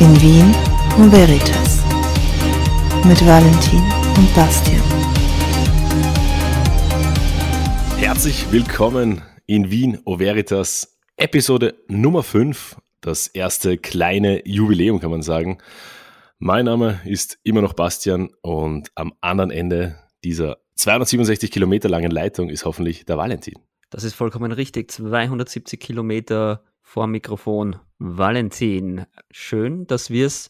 In Wien und Veritas mit Valentin und Bastian. Herzlich willkommen in Wien O Veritas, Episode Nummer 5, das erste kleine Jubiläum kann man sagen. Mein Name ist immer noch Bastian und am anderen Ende dieser 267 Kilometer langen Leitung ist hoffentlich der Valentin. Das ist vollkommen richtig. 270 Kilometer vor Mikrofon. Valentin, schön, dass wir es,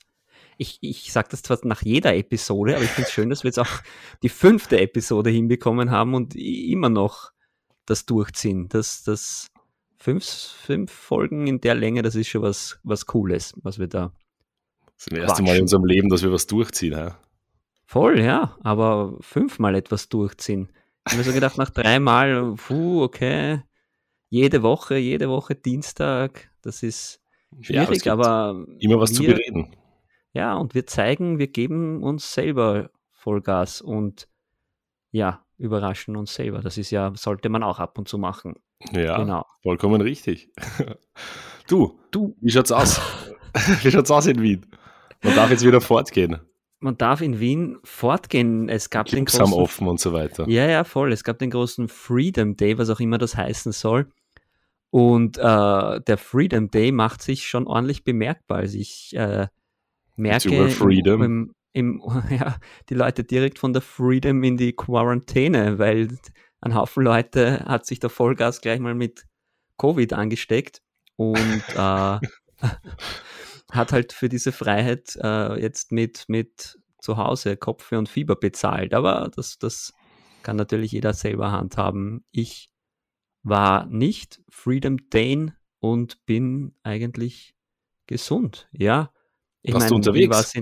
ich, ich sage das zwar nach jeder Episode, aber ich finde es schön, dass wir jetzt auch die fünfte Episode hinbekommen haben und immer noch das durchziehen. Das, das fünf, fünf Folgen in der Länge, das ist schon was, was Cooles, was wir da. Das ist das erste Mal in unserem Leben, dass wir was durchziehen. Ja? Voll, ja, aber fünfmal etwas durchziehen. Ich habe mir so gedacht, nach dreimal, puh, okay, jede Woche, jede Woche Dienstag, das ist schwierig, ja, aber. Immer was wir, zu bereden. Ja, und wir zeigen, wir geben uns selber Vollgas und ja, überraschen uns selber. Das ist ja, sollte man auch ab und zu machen. Ja, genau. vollkommen richtig. Du, du, wie schaut's aus? wie schaut's aus in Wien? Man darf jetzt wieder fortgehen man darf in Wien fortgehen. Es gab Clubs den großen, haben offen und so weiter. Ja, ja, voll. Es gab den großen Freedom Day, was auch immer das heißen soll. Und äh, der Freedom Day macht sich schon ordentlich bemerkbar. Also ich äh, merke. Im, im, ja, die Leute direkt von der Freedom in die Quarantäne, weil ein Haufen Leute hat sich der Vollgas gleich mal mit Covid angesteckt und äh, hat halt für diese Freiheit äh, jetzt mit, mit zu Hause Kopfweh und Fieber bezahlt. Aber das, das kann natürlich jeder selber handhaben. Ich war nicht Freedom Dane und bin eigentlich gesund. Ja. Ich Warst mein, du unterwegs?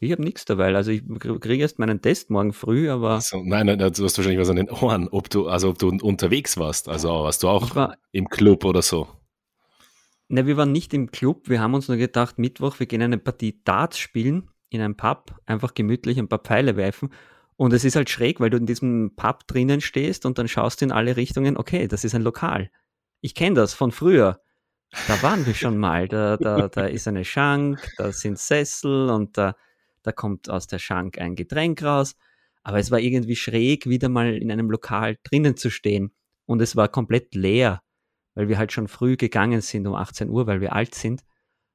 Ich habe nichts dabei. Also ich kriege erst meinen Test morgen früh, aber. Also, nein, nein, du hast wahrscheinlich was an den Ohren, ob du, also ob du unterwegs warst. Also warst du auch war, im Club oder so. Ne, wir waren nicht im Club. Wir haben uns nur gedacht, Mittwoch, wir gehen eine Partie Darts spielen in einem Pub, einfach gemütlich ein paar Pfeile werfen. Und es ist halt schräg, weil du in diesem Pub drinnen stehst und dann schaust du in alle Richtungen, okay, das ist ein Lokal. Ich kenne das von früher. Da waren wir schon mal. Da, da, da ist eine Schank, da sind Sessel und da, da kommt aus der Schank ein Getränk raus. Aber es war irgendwie schräg, wieder mal in einem Lokal drinnen zu stehen. Und es war komplett leer weil wir halt schon früh gegangen sind um 18 Uhr, weil wir alt sind.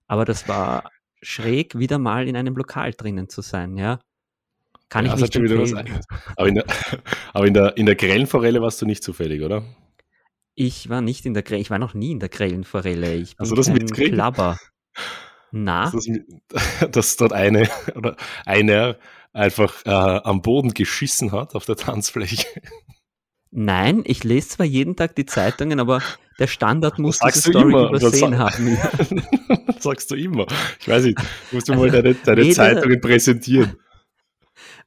Aber das war schräg, wieder mal in einem Lokal drinnen zu sein, ja. Kann ja, ich nicht empfehlen. Aber, in der, aber in, der, in der Grellenforelle warst du nicht zufällig, oder? Ich war nicht in der Grellen, ich war noch nie in der Grellenforelle. Ich bin also das kein Klabber. Na? Das, dass dort eine oder einer einfach äh, am Boden geschissen hat auf der Tanzfläche. Nein, ich lese zwar jeden Tag die Zeitungen, aber der Standard muss diese Story immer. übersehen das haben. das sagst du immer. Ich weiß nicht, musst du also, mal deine, deine weder, Zeitungen präsentieren.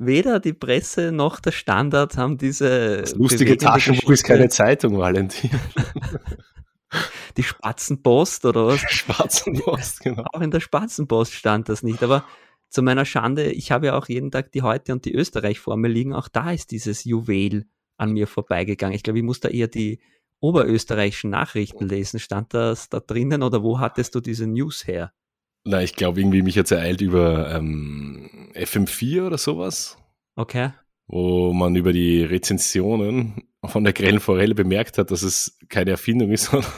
Weder die Presse noch der Standard haben diese. Das lustige Taschenbuch ist keine Zeitung, Valentin. Die Spatzenpost oder was? Spatzenpost, genau. Auch in der Spatzenpost stand das nicht, aber zu meiner Schande, ich habe ja auch jeden Tag die Heute und die Österreich vor mir liegen, auch da ist dieses Juwel an mir vorbeigegangen. Ich glaube, ich muss da eher die oberösterreichischen Nachrichten lesen. Stand das da drinnen oder wo hattest du diese News her? Na, ich glaube, irgendwie mich jetzt ereilt über ähm, FM4 oder sowas. Okay. Wo man über die Rezensionen von der grellen Forelle bemerkt hat, dass es keine Erfindung ist, sondern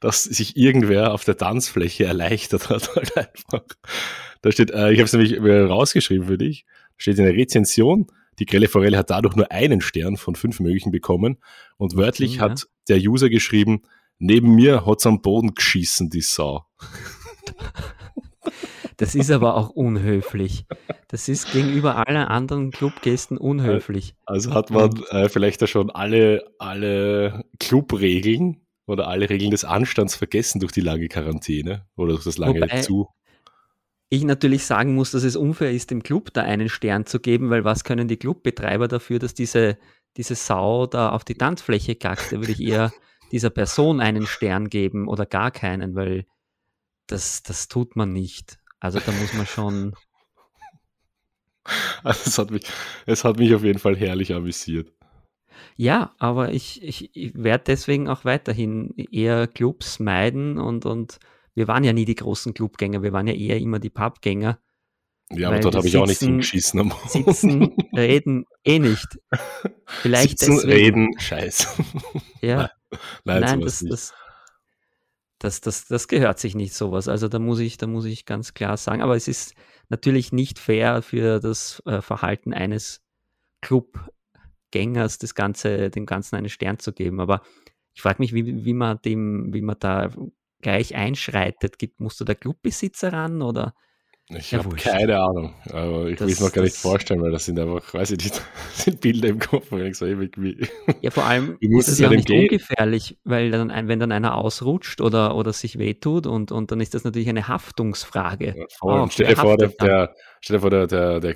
dass sich irgendwer auf der Tanzfläche erleichtert hat. Halt einfach. Da steht, äh, ich habe es nämlich rausgeschrieben für dich, da steht in der Rezension, die grelle Forelle hat dadurch nur einen Stern von fünf möglichen bekommen. Und wörtlich ja. hat der User geschrieben, neben mir hat's am Boden geschissen, die Sau. Das ist aber auch unhöflich. Das ist gegenüber allen anderen Clubgästen unhöflich. Also hat man äh, vielleicht da schon alle, alle Clubregeln oder alle Regeln des Anstands vergessen durch die lange Quarantäne oder durch das lange Wobei, zu ich natürlich sagen muss, dass es unfair ist, dem Club da einen Stern zu geben, weil was können die Clubbetreiber dafür, dass diese, diese Sau da auf die Tanzfläche kackt? Da würde ich eher dieser Person einen Stern geben oder gar keinen, weil das, das tut man nicht. Also da muss man schon. Also es, hat mich, es hat mich auf jeden Fall herrlich amüsiert. Ja, aber ich, ich, ich werde deswegen auch weiterhin eher Clubs meiden und, und wir waren ja nie die großen Clubgänger, wir waren ja eher immer die Pubgänger. Ja, aber dort habe ich auch nicht hingeschissen. Am sitzen, reden, eh nicht. Vielleicht sitzen, deswegen. reden, scheiß. Ja. Nein, Nein das, das, das, das, das gehört sich nicht sowas. Also da muss ich, da muss ich ganz klar sagen. Aber es ist natürlich nicht fair für das äh, Verhalten eines Clubgängers, das Ganze, dem Ganzen einen Stern zu geben. Aber ich frage mich, wie, wie man dem, wie man da gleich einschreitet. Gibt, musst du der Clubbesitzer ran oder? Ich ja, habe keine Ahnung, aber ich will es mir gar nicht vorstellen, weil das sind einfach, weiß ich nicht, sind Bilder im Kopf, wenn ich so irgendwie. Ja, vor allem ist es ja nicht gehen? ungefährlich, weil dann wenn dann einer ausrutscht oder, oder sich wehtut und, und dann ist das natürlich eine Haftungsfrage. Ja, oh, stell dir vor, der, der, stell dir vor, der, der, der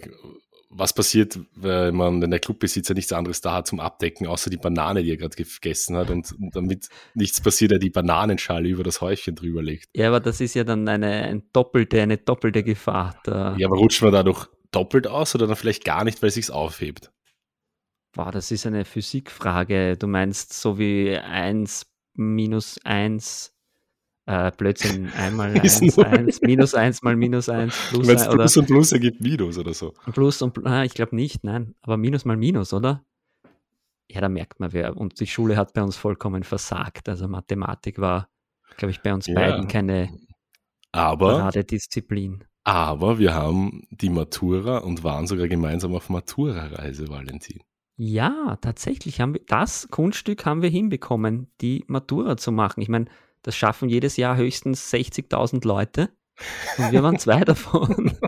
was passiert, wenn man, wenn der Clubbesitzer nichts anderes da hat zum Abdecken, außer die Banane, die er gerade gegessen hat und, und, damit nichts passiert, er die Bananenschale über das Häufchen drüber legt. Ja, aber das ist ja dann eine, eine doppelte, eine doppelte Gefahr. Da. Ja, aber rutscht man dadurch doppelt aus oder dann vielleicht gar nicht, weil es sich aufhebt? Boah, das ist eine Physikfrage. Du meinst so wie 1 minus 1 äh, Blödsinn, einmal eins, eins, minus eins mal minus eins, plus ein, oder Plus und Plus ergibt Minus oder so. Plus und ah, ich glaube nicht, nein, aber Minus mal Minus, oder? Ja, da merkt man, wer, und die Schule hat bei uns vollkommen versagt. Also Mathematik war, glaube ich, bei uns ja. beiden keine aber, Disziplin. Aber wir haben die Matura und waren sogar gemeinsam auf Matura-Reise, Valentin. Ja, tatsächlich haben wir das Kunststück haben wir hinbekommen, die Matura zu machen. Ich meine, das schaffen jedes Jahr höchstens 60.000 Leute. Und wir waren zwei davon.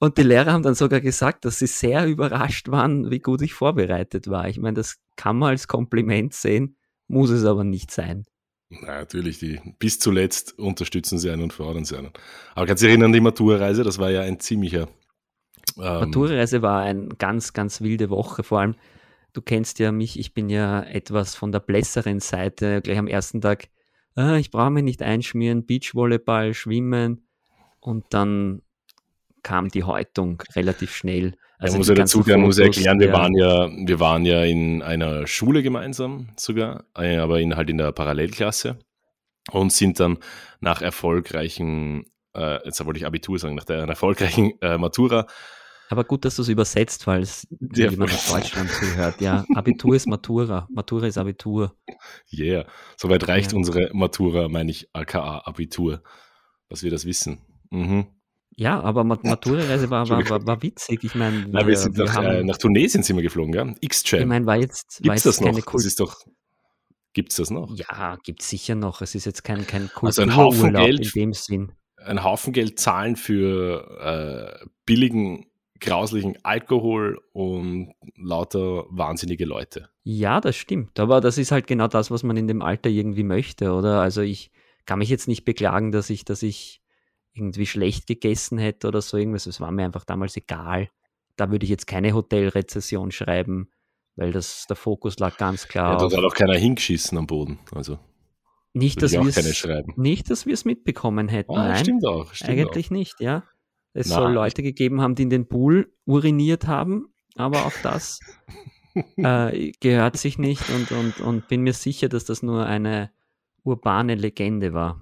Und die Lehrer haben dann sogar gesagt, dass sie sehr überrascht waren, wie gut ich vorbereitet war. Ich meine, das kann man als Kompliment sehen, muss es aber nicht sein. Na, natürlich, die, bis zuletzt unterstützen sie einen und fördern sie einen. Aber kannst du dich erinnern, die Maturreise, das war ja ein ziemlicher. Ähm, Maturreise war eine ganz, ganz wilde Woche. Vor allem, du kennst ja mich, ich bin ja etwas von der blässeren Seite. Gleich am ersten Tag, ah, ich brauche mich nicht einschmieren, Beachvolleyball, Schwimmen. Und dann kam die Häutung relativ schnell. Also ja, muss ja dazu Fotos, muss erklären, wir waren ja, wir waren ja in einer Schule gemeinsam sogar, äh, aber in, halt in der Parallelklasse und sind dann nach erfolgreichen, äh, jetzt wollte ich Abitur sagen, nach der erfolgreichen äh, Matura aber gut, dass du es übersetzt, weil es ja, jemand aus Deutschland zuhört. Ja, Abitur ist Matura. Matura ist Abitur. Yeah. Soweit reicht ja. unsere Matura, meine ich, aka Abitur, dass wir das wissen. Mhm. Ja, aber Matura-Reise war, war, war, war, witzig. Ich meine, wir, wir, sind wir nach, haben, äh, nach Tunesien sind wir geflogen, ja? X-Chat. Ich meine, war jetzt, Gibt's war jetzt das noch? keine Kult das ist doch. Gibt's das noch? Ja, gibt es sicher noch. Es ist jetzt kein, kein also ein Haufen Geld, in dem Sinn. Ein Haufen Geld zahlen für äh, billigen grauslichen Alkohol und lauter wahnsinnige Leute. Ja, das stimmt. Aber das ist halt genau das, was man in dem Alter irgendwie möchte, oder? Also ich kann mich jetzt nicht beklagen, dass ich, dass ich irgendwie schlecht gegessen hätte oder so irgendwas. Es war mir einfach damals egal. Da würde ich jetzt keine Hotelrezession schreiben, weil das, der Fokus lag ganz klar. Ja, da hat auch keiner hingeschissen am Boden. Also. Nicht, dass wir nicht, dass wir es mitbekommen hätten. Ah, Nein, stimmt auch. Stimmt eigentlich auch. nicht, ja. Es Na. soll Leute gegeben haben, die in den Pool uriniert haben, aber auch das äh, gehört sich nicht und, und, und bin mir sicher, dass das nur eine urbane Legende war.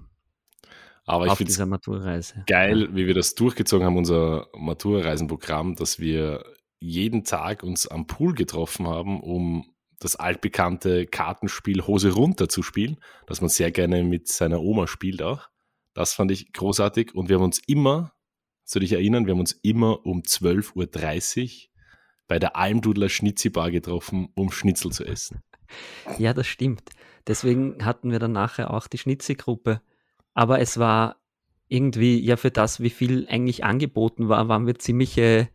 Aber ich finde es geil, wie wir das durchgezogen haben, unser Maturreisenprogramm, dass wir jeden Tag uns am Pool getroffen haben, um das altbekannte Kartenspiel Hose runter zu spielen, das man sehr gerne mit seiner Oma spielt auch. Das fand ich großartig und wir haben uns immer Soll dich erinnern, wir haben uns immer um 12.30 Uhr bei der Almdudler Schnitzibar getroffen, um Schnitzel zu essen. Ja, das stimmt. Deswegen hatten wir dann nachher auch die Schnitzigruppe. Aber es war irgendwie, ja, für das, wie viel eigentlich angeboten war, waren wir ziemliche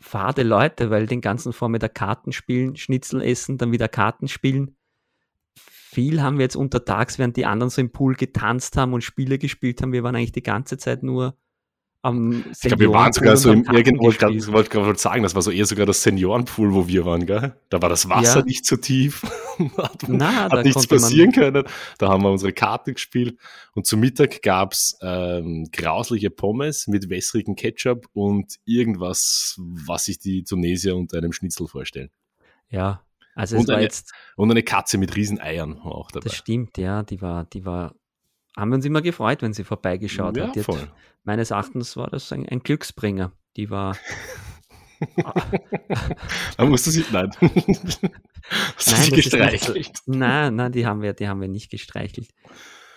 fade Leute, weil den ganzen Vormittag Karten spielen, Schnitzel essen, dann wieder Karten spielen. Viel haben wir jetzt untertags, während die anderen so im Pool getanzt haben und Spiele gespielt haben. Wir waren eigentlich die ganze Zeit nur am Ich glaube, wir waren sogar so im irgendwo, ich wollte gerade sagen, das war so eher sogar das Seniorenpool, wo wir waren, gell? Da war das Wasser ja. nicht so tief. hat, Na, hat nichts passieren können. Da haben wir unsere Karte gespielt. Und zum Mittag gab's ähm, grausliche Pommes mit wässrigem Ketchup und irgendwas, was sich die Tunesier unter einem Schnitzel vorstellen. Ja, Also es Und war eine- jetzt, Und eine Katze mit Rieseneiern war auch dabei. das stimmt, ja, die war, die war, haben wir uns immer gefreut, wenn sie vorbeigeschaut ja, hat. Voll. Meines Erachtens war das ein, ein Glücksbringer. Die war, Da musst du sie, nein. Hast Nein, sie ist nicht gestreichelt? nein, nein, die haben wir, die haben wir nicht gestreichelt.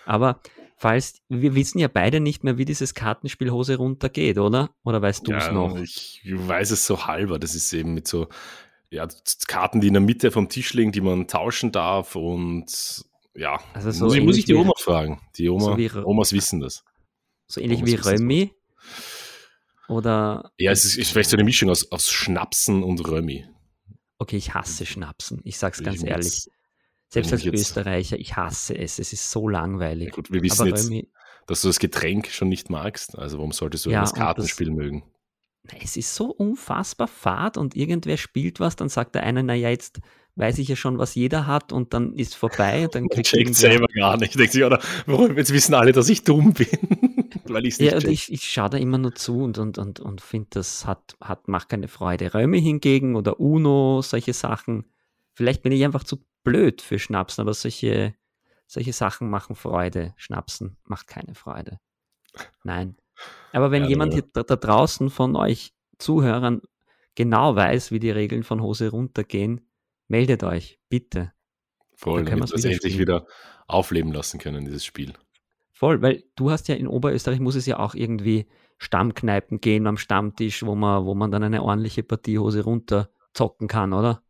Aber falls, wir wissen ja beide nicht mehr, wie dieses Kartenspiel Hose runter geht, oder? Oder weißt du es Ja, noch? Ich weiß es so halber. Das ist eben mit so ja, Karten, die in der Mitte vom Tisch liegen, die man tauschen darf und ja, Also so muss, ich, muss ich die wie- Oma fragen. Die Oma, so wie Omas wissen das. So ähnlich Thomas wie Römi? Oder, Ja, es ist, ist vielleicht so eine Mischung aus, aus Schnapsen und Römi. okay, ich hasse Schnapsen. Ich sag's ganz Ich muss- ehrlich. Selbst wenn als ich jetzt- Österreicher, ich hasse es. Es ist so Ja, langweilig. gut, wir wissen Aber jetzt, Römi, dass du das Getränk schon nicht magst. Also warum solltest du Ja, das und das- Kartenspiel mögen? Na, es ist so unfassbar fad und irgendwer spielt was, dann sagt der eine, naja, jetzt weiß ich ja schon, was jeder hat und dann ist vorbei und dann checkt selber gar nicht. Denkt sich, oder warum, jetzt wissen alle, dass ich dumm bin. Weil ich es nicht Ja, und ich, ich schaue da immer nur zu und, und, und, und finde, das hat, hat, macht keine Freude. Räume hingegen oder Uno, solche Sachen. Vielleicht bin ich einfach zu blöd für Schnapsen, aber solche, solche Sachen machen Freude. Schnapsen macht keine Freude. Nein. Aber wenn Ja, jemand hier da, da draußen von euch Zuhörern genau weiß, wie die Regeln von Hose runtergehen, meldet euch, bitte. Voll, dann können damit wir es wieder endlich wieder aufleben lassen können, dieses Spiel. Voll, weil du hast ja in Oberösterreich muss es ja auch irgendwie Stammkneipen gehen am Stammtisch, wo man, wo man dann eine ordentliche Partie Hose runter zocken kann, oder?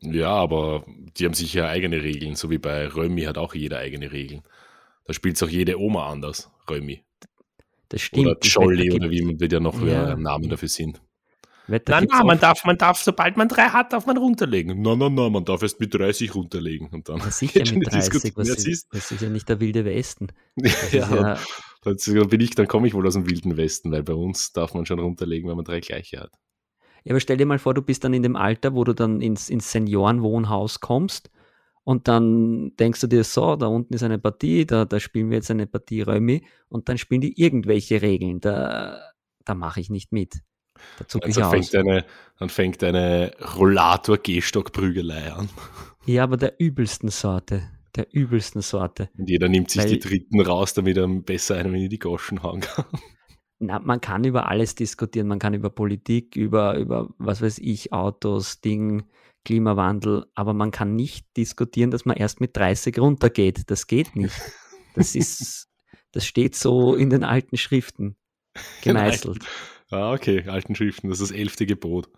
Ja, aber die haben sicher eigene Regeln, so wie bei Römi hat auch jeder eigene Regeln. Da spielt es auch jede Oma anders, Römi. Das stimmt. Oder Jolly oder wie man wird ja noch Ja. Namen dafür sind. Wette, Nein, nein, man darf, man darf, sobald man drei hat, darf man runterlegen. Nein, nein, nein, man darf erst mit 30 runterlegen. Und dann sicher mit die 30, Diskussion. was ist, das ist ja nicht der wilde Westen. ja, dann bin ich, dann komme ich wohl aus dem wilden Westen, weil bei uns darf man schon runterlegen, wenn man drei gleiche hat. Ja, aber stell dir mal vor, du bist dann in dem Alter, wo du dann ins, ins Seniorenwohnhaus kommst und dann denkst du dir so, da unten ist eine Partie, da, da spielen wir jetzt eine Partie Römi und dann spielen die irgendwelche Regeln. Da, da mache ich nicht mit. Da zucke ich Also aus. fängt eine, dann fängt eine Rollator-Gehstock-Prügelei an. Ja, aber der übelsten Sorte. Der übelsten Sorte. Und jeder nimmt sich Weil- die Dritten raus, damit er besser einem in die Goschen hauen kann. Na, man kann über alles diskutieren. Man kann über Politik, über, über was weiß ich, Autos, Ding, Klimawandel, aber man kann nicht diskutieren, dass man erst mit 30 runtergeht. Das geht nicht. Das ist, das steht so in den alten Schriften gemeißelt. Ah, okay, alten Schriften, das ist das elfte Gebot.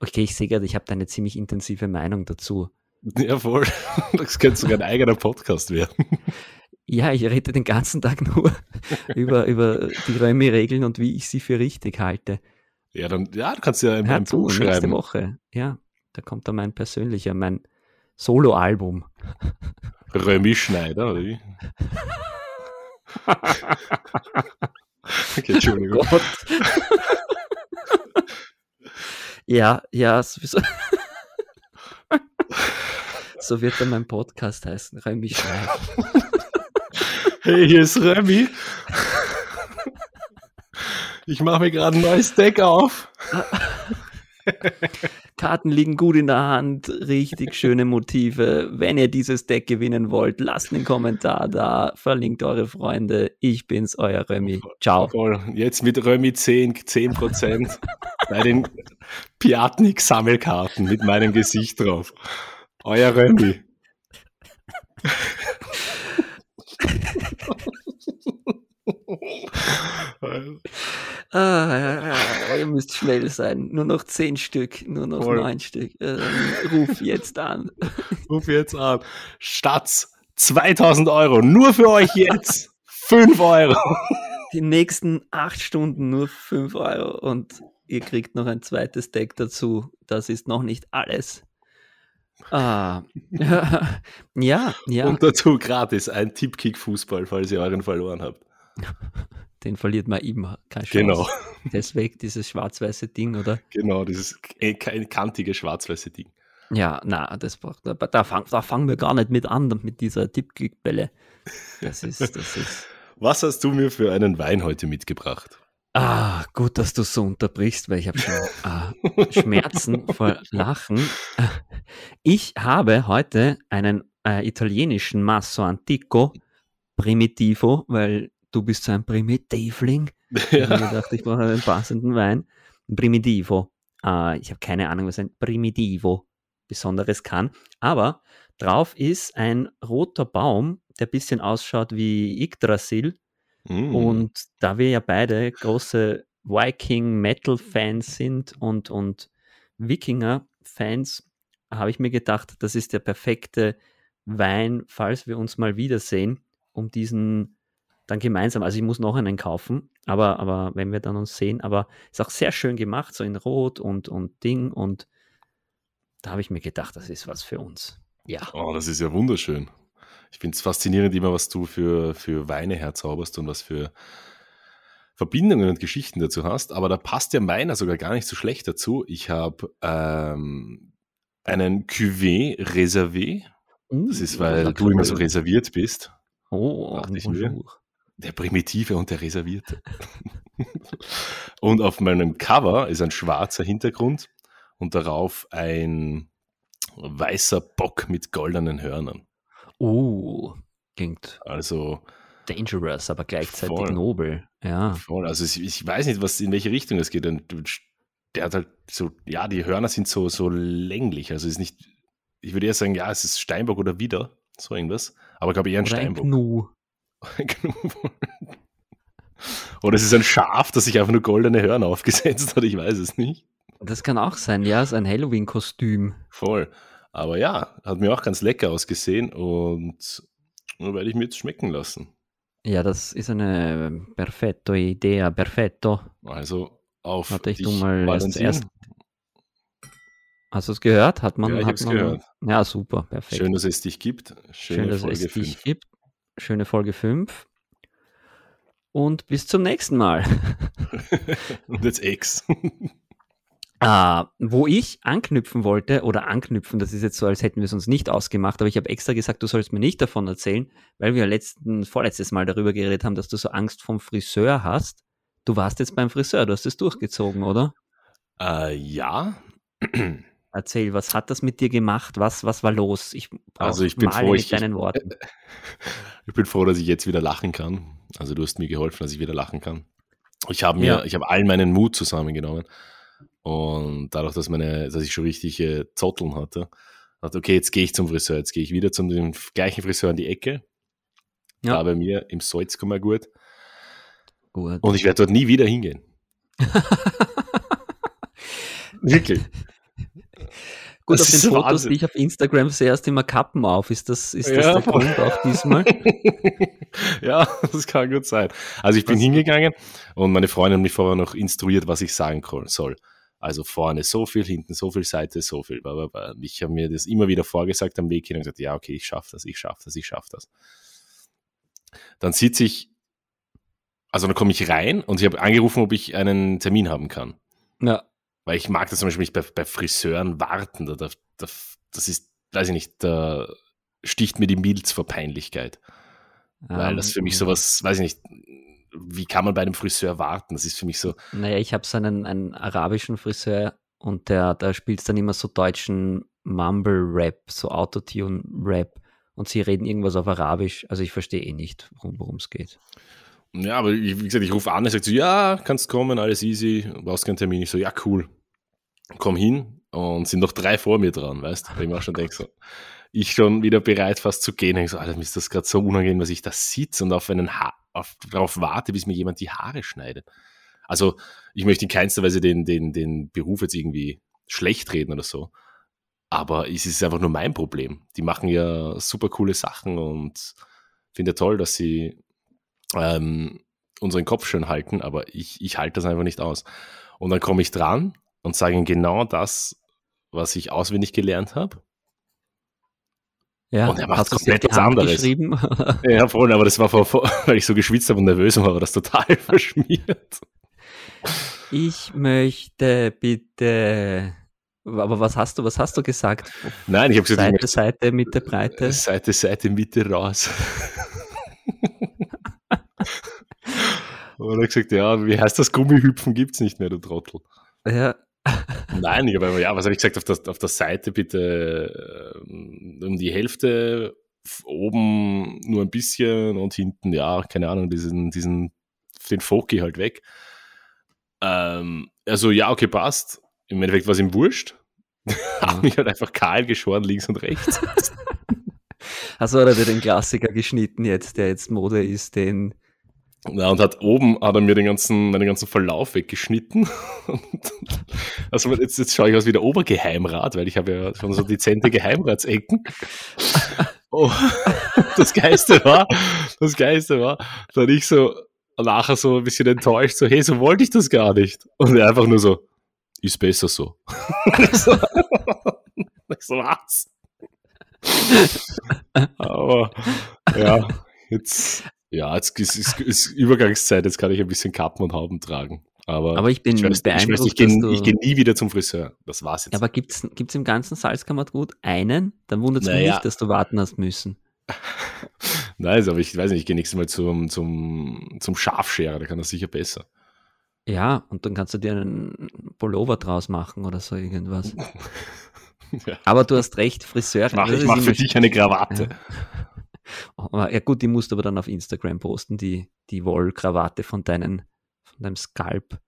Okay, ich sehe gerade, ich habe da eine ziemlich intensive Meinung dazu. Ja, voll. Das könnte sogar ein eigener Podcast werden. Ja, ich rede den ganzen Tag nur über, über die Römi-Regeln und wie ich sie für richtig halte. Ja, dann, ja, du kannst ja ein, ein zu, Buch nächste schreiben. Woche. Ja, da kommt dann mein persönlicher, mein Soloalbum. Römi Schneider, oder wie? okay, Entschuldigung. Gott. ja, ja, sowieso. so wird dann mein Podcast heißen, Römi Schneider. Hey, hier ist Römi. Ich mache mir gerade ein neues Deck auf. Karten liegen gut in der Hand, richtig schöne Motive. Wenn ihr dieses Deck gewinnen wollt, lasst einen Kommentar da, verlinkt eure Freunde. Ich bin's, euer Römi. Ciao. Voll. Jetzt mit Römi 10, 10% bei den Piatnik-Sammelkarten mit meinem Gesicht drauf. Euer Römi. Ah, ihr müsst schnell sein. Nur noch zehn Stück, nur noch Voll. neun Stück. Äh, ruf jetzt an. Ruf jetzt an. Statt 2000 Euro, nur für euch jetzt 5 Euro. Die nächsten acht Stunden nur fünf Euro und ihr kriegt noch ein zweites Deck dazu. Das ist noch nicht alles. Ah, ja, ja, Und dazu gratis ein Tippkick-Fußball, falls ihr euren verloren habt. Den verliert man immer. Keine Chance. Genau, Deswegen dieses schwarz-weiße Ding, oder? genau, dieses kein kantige schwarz-weiße Ding. Ja, na, das braucht, da, da, fang, da fangen wir gar nicht mit an, mit dieser Tippkick-Bälle. Das ist, das ist. Was hast du mir für einen Wein heute mitgebracht? Ah, gut, dass du so unterbrichst, weil ich habe schon äh, Schmerzen vor Lachen. Ich habe heute einen äh, italienischen Masso Antico Primitivo, weil du bist so ein Primitivling. Ja. Ich dachte, ich brauche einen passenden Wein. Ein Primitivo. Äh, ich habe keine Ahnung, was ein Primitivo Besonderes kann. Aber drauf ist ein roter Baum, der ein bisschen ausschaut wie Yggdrasil. Mm. Und da wir ja beide große Viking-Metal-Fans sind und, und Wikinger-Fans, habe ich mir gedacht, das ist der perfekte Wein, falls wir uns mal wiedersehen, um diesen dann gemeinsam, also ich muss noch einen kaufen, aber, aber wenn wir dann uns sehen, aber ist auch sehr schön gemacht, so in Rot und, und Ding und da habe ich mir gedacht, das ist was für uns. Ja. Oh, das ist ja wunderschön. Ich finde es faszinierend immer, was du für, für Weine herzauberst und was für Verbindungen und Geschichten dazu hast. Aber da passt ja meiner sogar gar nicht so schlecht dazu. Ich habe ähm, einen Cuvée reservé. Uh, das ist, weil du immer so reserviert bist. Oh, ich mir. Der Primitive und der Reservierte. und auf meinem Cover ist ein schwarzer Hintergrund und darauf ein weißer Bock mit goldenen Hörnern. Uh, klingt also dangerous, aber gleichzeitig voll, nobel. Ja. Voll. Also ich weiß nicht, was in welche Richtung es geht. Der hat halt so, ja, die Hörner sind so, so länglich. Also ist nicht, ich würde eher sagen, ja, es ist Steinbock oder wieder, so irgendwas. Aber ich glaube eher ein oder Steinbock. Ein Gnu. Oder es ist ein Schaf, das sich einfach nur goldene Hörner aufgesetzt hat, ich weiß es nicht. Das kann auch sein, ja, so ein Halloween-Kostüm. Voll. Aber ja, hat mir auch ganz lecker ausgesehen und werde ich mir jetzt schmecken lassen. Ja, das ist eine perfetto Idee, perfetto. Also auf Warte, ich dich, mal erst, Hast du es gehört? Hat man, ja, ich hat man, gehört. Ja, super, perfekt. Schön, dass es dich gibt. Schöne Schön, dass Folge es 5. dich gibt. Schöne Folge 5. Und bis zum nächsten Mal. Und jetzt X. Uh, wo ich anknüpfen wollte, oder anknüpfen, das ist jetzt so, als hätten wir es uns nicht ausgemacht, aber ich habe extra gesagt, du sollst mir nicht davon erzählen, weil wir letzten, vorletztes Mal darüber geredet haben, dass du so Angst vom Friseur hast. Du warst jetzt beim Friseur, du hast es durchgezogen, oder? Uh, ja. Erzähl, was hat das mit dir gemacht? Was, was war los? Ich also ich bin froh, ich, deinen Worten. ich bin froh, dass ich jetzt wieder lachen kann. Also du hast mir geholfen, dass ich wieder lachen kann. Ich habe mir, ja. ich habe all meinen Mut zusammengenommen und dadurch, dass, meine, dass ich schon richtige Zotteln hatte, dachte okay, jetzt gehe ich zum Friseur, jetzt gehe ich wieder zum dem gleichen Friseur an die Ecke. Ja. Da bei mir im Salz mal gut. Gut. Und ich werde dort nie wieder hingehen. Wirklich. Gut, das auf den Fotos, Wahnsinn. die ich auf Instagram sehe, erst immer Kappen auf. Ist das, ist das ja. der Grund auch diesmal? ja, das kann gut sein. Also ich bin was? hingegangen und meine Freundin hat mich vorher noch instruiert, was ich sagen soll. Also vorne so viel, hinten so viel, Seite so viel. Ich habe mir das immer wieder vorgesagt am Weg hin und gesagt, ja, okay, ich schaffe das, ich schaffe das, ich schaffe das. Dann sitze ich, also dann komme ich rein und ich habe angerufen, ob ich einen Termin haben kann. Ja. Weil ich mag das zum Beispiel nicht bei, bei Friseuren warten. Da, da, das ist, weiß ich nicht, da sticht mir die Milz vor Peinlichkeit. Weil das für mich sowas, weiß ich nicht, wie kann man bei einem Friseur warten? Das ist für mich so. Naja, ich habe so einen, einen arabischen Friseur und der, der spielt dann immer so deutschen Mumble-Rap, so Autotune-Rap und sie reden irgendwas auf Arabisch. Also ich verstehe eh nicht, worum es geht. Ja, aber wie gesagt, ich rufe an, er sagt so, ja, kannst kommen, alles easy, brauchst keinen Termin. Ich so, ja, cool. Komm hin und sind noch drei vor mir dran, weißt du? Ich mir auch schon denke, so, ich schon wieder bereit fast zu gehen. Ich so, Alter, mir ist das gerade so unangenehm, dass ich da sitze und auf einen ha auf, darauf warte, bis mir jemand die Haare schneidet. Also, ich möchte in keinster Weise den, den, den Beruf jetzt irgendwie schlecht reden oder so. Aber es ist einfach nur mein Problem. Die machen ja super coole Sachen und finde toll, dass sie ähm, unseren Kopf schön halten, aber ich, ich halte das einfach nicht aus. Und dann komme ich dran und sage ihnen genau das, was ich auswendig gelernt habe. Ja, und er macht komplett was anderes. ja, voll, aber das war, vor, vor, weil ich so geschwitzt habe und nervös war, war das total verschmiert. Ich möchte bitte. Aber was hast du, was hast du gesagt? Nein, ich habe gesagt, Seite, Seite, Mitte, Breite. Seite, Seite, Mitte, raus. Und er hat gesagt, ja, wie heißt das Gummihüpfen gibt's nicht mehr, du Trottel. Ja. Nein, ich habe ja, was habe ich gesagt, auf der, auf der Seite bitte äh, um die Hälfte, oben nur ein bisschen und hinten, ja, keine Ahnung, diesen, diesen, den Foki halt weg. Ähm, also ja, okay, passt. Im Endeffekt war es ihm wurscht. Hat mich halt einfach kahl geschoren, links und rechts. Also hat er den Klassiker geschnitten jetzt, der jetzt Mode ist, den. Ja, und hat oben hat er mir den ganzen, meinen ganzen Verlauf weggeschnitten. also jetzt, jetzt schaue ich aus wie der Obergeheimrat, weil ich habe ja schon so dezente Geheimratsecken. Oh, das Geiste war, das Geiste war, dann ich so nachher so ein bisschen enttäuscht, so, hey, so wollte ich das gar nicht. Und er einfach nur so, ist besser so. ich so, ich so was? Aber ja, jetzt, ja, jetzt ist, ist, ist, Übergangszeit, jetzt kann ich ein bisschen Kappen und Hauben tragen. Aber, aber ich bin ich weiß, beeindruckt. Ich, ich gehe geh nie wieder zum Friseur. Das war's jetzt. Aber gibt es im ganzen Salzkammergut einen? Dann wundert es naja. mich nicht, dass du warten hast müssen. Nein, aber ich weiß nicht, ich gehe nächstes Mal zum, zum, zum Schafscherer, da kann das sicher besser. Ja, und dann kannst du dir einen Pullover draus machen oder so irgendwas. Ja. Aber du hast recht, Friseur. Ich mache mach für dich eine Krawatte. Ja. Ja. gut, die musst du aber dann auf Instagram posten, die, die Wollkrawatte von, deinen, von deinem Skalp.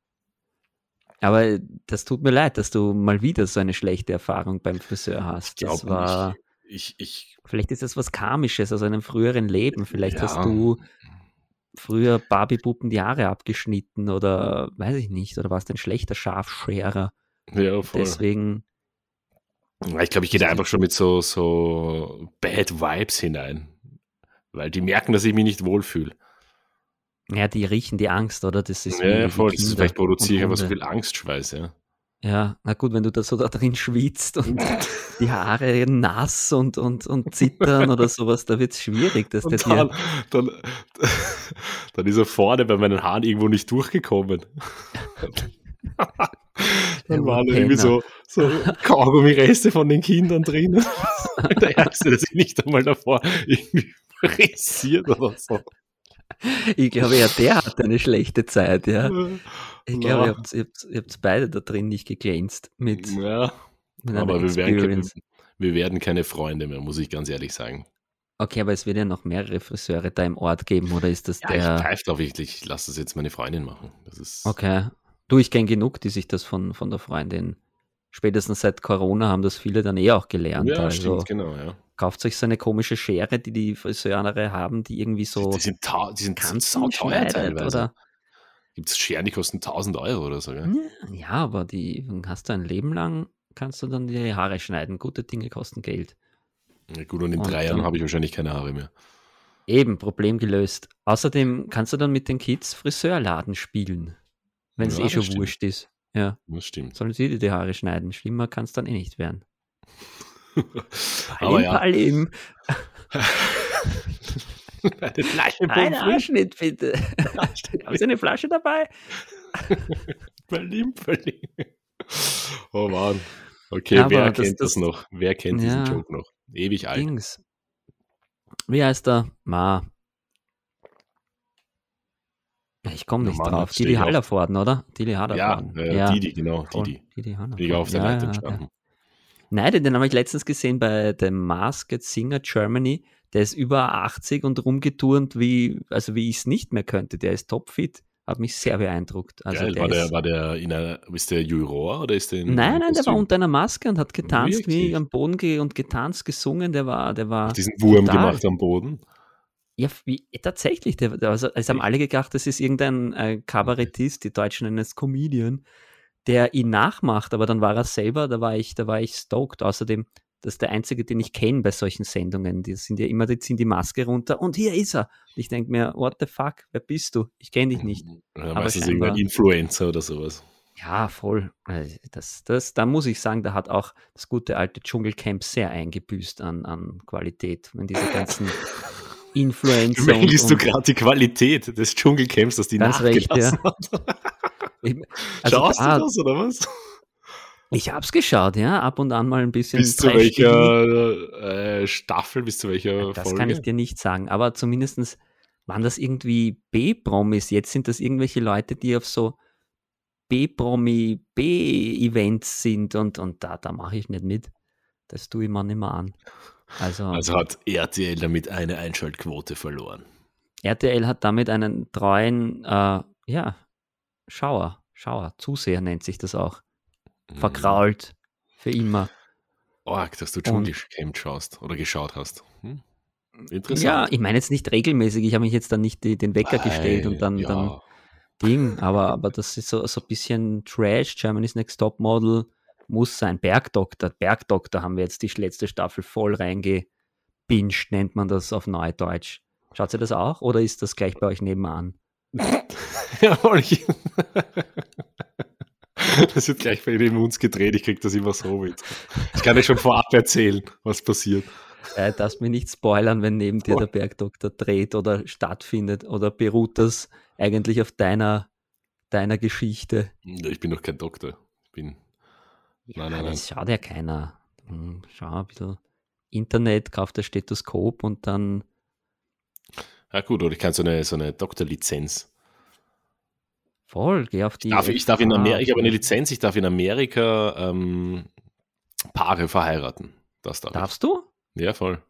Aber das tut mir leid, dass du mal wieder so eine schlechte Erfahrung beim Friseur hast. Ich das war. Ich, ich, vielleicht ist das was Karmisches aus einem früheren Leben. Vielleicht ja. hast du früher Barbie-Puppen die Haare abgeschnitten oder weiß ich nicht, oder warst ein schlechter Schafscherer. Ja, voll. Deswegen ich glaube, ich gehe da einfach schon mit so, so Bad Vibes hinein. Weil die merken, dass ich mich nicht wohlfühle. Ja, die riechen die Angst, oder? Das ist ja, ja voll. Das ist, vielleicht produziere ich aber so viel Angstschweiß, ja. Ja, na gut, wenn du da so da drin schwitzt und die Haare nass und, und, und zittern oder sowas, da wird es schwierig. Dass und dann, dann, dann ist er vorne bei meinen Haaren irgendwo nicht durchgekommen. Dann waren irgendwie so, so Kaugummi-Reste von den Kindern drin. Der Ärgste, dass ich nicht einmal davor irgendwie frisiert oder so. Ich glaube, ja, der hat eine schlechte Zeit, ja. Ich glaube, ihr habt, ihr, habt, ihr habt beide da drin nicht geglänzt mit, ja, mit aber wir werden, wir werden keine Freunde mehr, muss ich ganz ehrlich sagen. Okay, aber es wird ja noch mehrere Friseure da im Ort geben, oder ist das ja, der? Ich greife drauf, ich, ich lasse das jetzt meine Freundin machen. Das ist okay, Du, ich kenne genug, die sich das von, von der Freundin, spätestens seit Corona haben das viele dann eh auch gelernt. Ja, also, stimmt, genau, ja. Kauft euch so eine komische Schere, die die Friseure haben, die irgendwie so. Die sind, ta die sind sau teuer teilweise. Gibt es Scheren, die kosten 1000 Euro oder so, ja? Ja, aber die hast du ein Leben lang, kannst du dann die Haare schneiden. Gute Dinge kosten Geld. Ja, gut, und in und drei Jahren habe ich wahrscheinlich keine Haare mehr. Eben, Problem gelöst. Außerdem kannst du dann mit den Kids Friseurladen spielen. Wenn es ja, eh schon stimmt. wurscht ist. Ja. Das stimmt. Sollen sie dir die Haare schneiden? Schlimmer kann es dann eh nicht werden. Aber ja. Palim. eine Flasche Ein Haarschnitt, bitte. Haben Sie eine Flasche dabei? Palim, Palim. Oh Mann. Okay, Aber wer das, kennt das, das, noch? Wer kennt ja, diesen Joke noch? Ewig alt. Dings. Wie heißt der? Ma. Ich komme nicht drauf. Didi Hallervorden, oder? Didi Hallervorden. Ja, äh, ja, Didi, genau. Didi. Didi Hallervorden. Die auf der ja, Leitung ja, ja. Nein, den, den habe ich letztens gesehen bei dem Masked Singer Germany. Der ist über 80 und rumgeturnt, wie, also wie ich es nicht mehr könnte. Der ist topfit. Hat mich sehr beeindruckt. Also Geil, der war, der, war der in einer, ist der Juror oder ist der in Nein, nein, der war unter einer Maske und hat getanzt, Wirklich? wie am Boden ge und getanzt, gesungen. Der war, der war. Hat diesen Wurm total. gemacht am Boden. Ja, wie, tatsächlich. Der, also, es haben alle gedacht, das ist irgendein äh, Kabarettist, die Deutschen nennen es Comedian, der ihn nachmacht, aber dann war er selber, da war ich, da war ich stoked. Außerdem, das ist der einzige, den ich kenne bei solchen Sendungen. Die sind ja immer, die ziehen die Maske runter und hier ist er. Und ich denke mir, what the fuck, wer bist du? Ich kenne dich nicht. Ja, aber meistens irgendein Influencer oder sowas. Ja, voll. Äh, das, das, da muss ich sagen, da hat auch das gute alte Dschungelcamp sehr eingebüßt an, an Qualität. Wenn diese ganzen Influencer. Mängelst du gerade die Qualität des Dschungelcamps, dass die nachgelassen recht, ja. hat? also Schaust da, du das oder was? Ich hab's geschaut, ja, ab und an mal ein bisschen. Bis zu welcher äh, Staffel, bis zu welcher das Folge? kann ich dir nicht sagen, aber zumindestens waren das irgendwie B-Promis? Jetzt sind das irgendwelche Leute, die auf so B-Promi B-Events sind und, und da, da mache ich nicht mit. Das tue ich mir nicht mehr an. Also, Also hat RTL damit eine Einschaltquote verloren. RTL hat damit einen treuen, äh, ja, Schauer, Schauer, Zuseher nennt sich das auch. Mhm. Verkrault. Für immer. Arg, dass du Dschungelcamp schaust oder geschaut hast. Hm? Interessant. Ja, ich meine jetzt nicht regelmäßig, ich habe mich jetzt dann nicht die, den Wecker gestellt und dann, ja. dann Ding, aber, aber das ist so, so ein bisschen Trash, Germany's Next Top Model muss sein. Bergdoktor, Bergdoktor haben wir jetzt die letzte Staffel voll reingebinged, nennt man das auf Neudeutsch. Schaut ihr das auch oder ist das gleich bei euch nebenan? Jawohl, ich- Das wird gleich bei neben uns gedreht, ich krieg das immer so mit. Ich kann dir schon vorab erzählen, was passiert. Äh, darfst mir nicht spoilern, wenn neben dir der Bergdoktor dreht oder stattfindet oder beruht das eigentlich auf deiner, deiner Geschichte? Ich bin doch kein Doktor. Ich bin. Nein, nein, nein. Das schaut ja keiner. Schau ein bisschen Internet, kauft das Stethoskop und dann Ja, gut, oder ich kann so eine, so eine Doktorlizenz. voll, geh auf die. Darf, ich darf in Amerika, ich habe eine. Lizenz, ich darf in Amerika ähm, Paare verheiraten. Das darf Darfst du? ich. Ja, voll.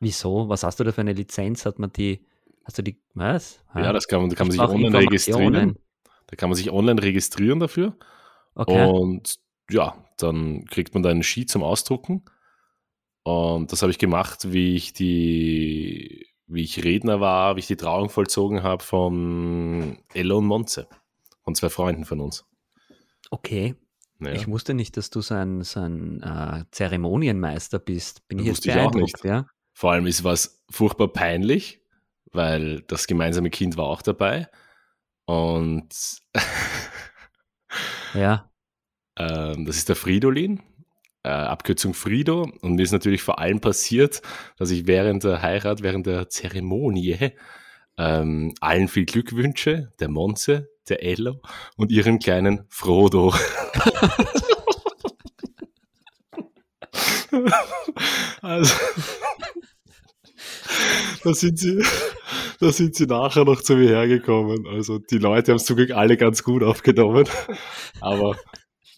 Wieso? Was hast du da für eine Lizenz? Hat man die, hast du die, was? Ja, das kann man, da kann man sich online registrieren. Da kann man sich online registrieren dafür. Okay. Und ja, dann kriegt man da einen Sheet zum Ausdrucken. Und das habe ich gemacht, wie ich die, wie ich Redner war, wie ich die Trauung vollzogen habe von Ello und Monze. Von zwei Freunden von uns. okay. Ja. Ich wusste nicht, dass du so ein, so ein äh, Zeremonienmeister bist. Bin ich jetzt Wusste ich auch beeindruckt, nicht. ja? Vor allem ist was furchtbar peinlich, weil das gemeinsame Kind war auch dabei. Und Ja. Ähm, das ist der Fridolin, äh, Abkürzung Frido. Und mir ist natürlich vor allem passiert, dass ich während der Heirat, während der Zeremonie ähm, allen viel Glück wünsche, der Monze, der Ello und ihrem kleinen Frodo. also, da sind sie, da sind sie nachher noch zu mir hergekommen. Also die Leute haben es zum Glück alle ganz gut aufgenommen. Aber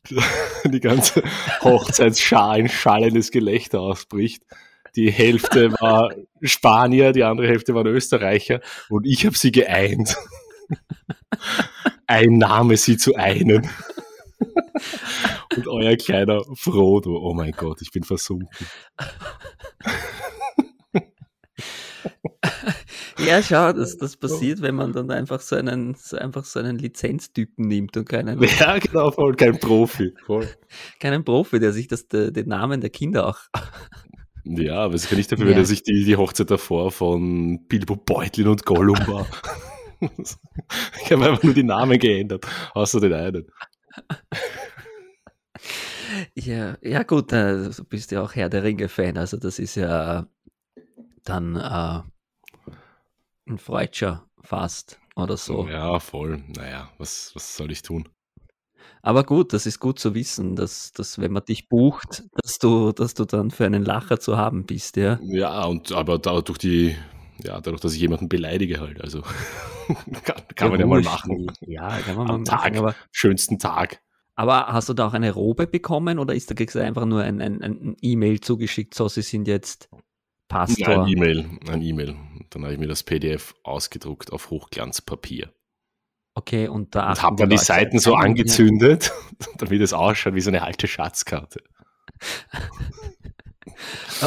die ganze Hochzeitsschar in schallendes Gelächter ausbricht. Die Hälfte war Spanier, die andere Hälfte waren Österreicher und ich habe sie geeint. Ein Name sie zu einen. Und euer kleiner Frodo, oh mein Gott, ich bin versunken. Ja, schau, das, das passiert, wenn man dann einfach so einen, so einfach so einen Lizenztypen nimmt und keinen, Ja, genau, voll kein Profi. Voll. keinen Profi, der sich das, der, den Namen der Kinder auch. Ja, aber es kann nicht dafür, Ja. er sich die, die Hochzeit davor von Bilbo Beutlin und Gollum war. ich habe einfach nur die Namen geändert, außer den einen. Ja, ja gut, äh, du bist ja auch Herr der Ringe-Fan, also das ist ja dann äh, ein Freudscher fast oder so. Ja, voll. Naja, was, was soll ich tun? Aber gut, das ist gut zu wissen, dass, dass wenn man dich bucht, dass du, dass du dann für einen Lacher zu haben bist, ja. Ja, und aber dadurch die, ja, dadurch, dass ich jemanden beleidige halt, also kann, kann man ja mal machen. Ja, kann man mal Am machen. Tag, Aber, schönsten Tag. aber hast du da auch eine Robe bekommen oder ist da kriegst du einfach nur ein, ein, ein E-Mail zugeschickt, so sie sind jetzt Ja, Pastor? ein E-Mail, ein E-Mail. Dann habe ich mir das PDF ausgedruckt auf Hochglanzpapier. Okay, und da Und habe dann die Leute Seiten so angezündet, damit es ausschaut wie so eine alte Schatzkarte.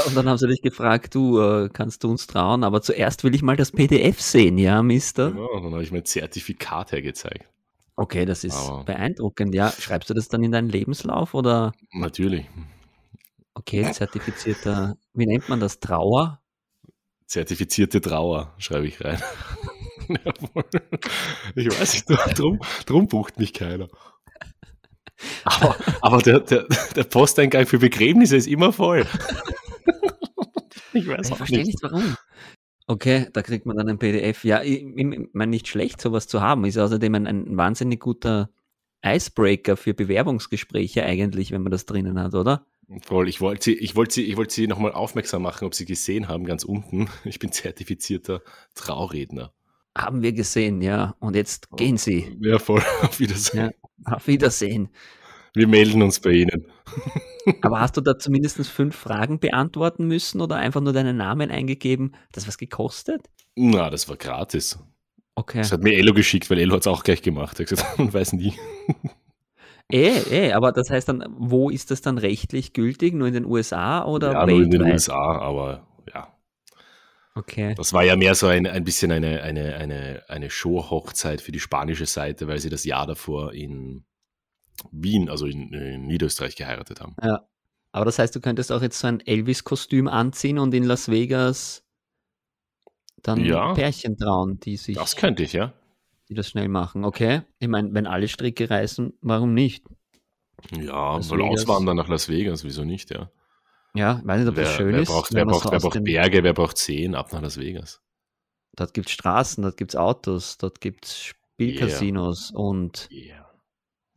Und dann haben sie dich gefragt, du, äh, kannst du uns trauen? Aber zuerst will ich mal das PDF sehen, ja, Mister? Ja, dann habe ich mein Zertifikat hergezeigt. Okay, das ist Aber- beeindruckend, ja. Schreibst du das dann in deinen Lebenslauf oder? Natürlich. Okay, zertifizierter, wie nennt man das? Trauer? Zertifizierte Trauer, schreibe ich rein. Jawohl. ich weiß nicht, drum, drum bucht mich keiner. Aber, aber der, der, der Posteingang für Begräbnisse ist immer voll. ich weiß Ich verstehe nicht. nicht warum. Okay, da kriegt man dann ein PDF. Ja, ich, ich meine, nicht schlecht, sowas zu haben. Ist außerdem ein, ein wahnsinnig guter Icebreaker für Bewerbungsgespräche eigentlich, wenn man das drinnen hat, oder? Voll, ich wollte sie, ich wollte sie, ich wollte sie nochmal aufmerksam machen, ob sie gesehen haben, ganz unten. Ich bin zertifizierter Trauredner. Haben wir gesehen, ja. Und jetzt gehen Sie. Ja, voll. Auf Wiedersehen. Ja, auf Wiedersehen. Wir melden uns bei Ihnen. Aber hast du da zumindest fünf Fragen beantworten müssen oder einfach nur deinen Namen eingegeben? Das was gekostet? Na, das war gratis. Okay. Das hat mir Elo geschickt, weil Elo hat es auch gleich gemacht. Er hat gesagt, man weiß nie. Eh, eh, aber das heißt dann, wo ist das dann rechtlich gültig? Nur in den USA oder ja, nur in den weltweit? USA, aber ja. Okay. Das war ja mehr so ein, ein bisschen eine, eine, eine, eine Show-Hochzeit für die spanische Seite, weil sie das Jahr davor in Wien, also in, in Niederösterreich, geheiratet haben. Ja. Aber das heißt, du könntest auch jetzt so ein Elvis-Kostüm anziehen und in Las Vegas dann Ja. Pärchen trauen, die sich, Das könnte ich, ja. Die das schnell machen. Okay. Ich meine, wenn alle Stricke reißen, warum nicht? Ja, Las Vegas. auswandern nach Las Vegas, wieso nicht, ja. Ja, ich weiß nicht, ob das Wer, schön wer ist. braucht, wer braucht, so wer braucht Berge, wer braucht Seen, ab nach Las Vegas. Dort gibt es Straßen, dort gibt es Autos, dort gibt es Spielcasinos und Yeah.